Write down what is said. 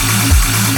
Thank you.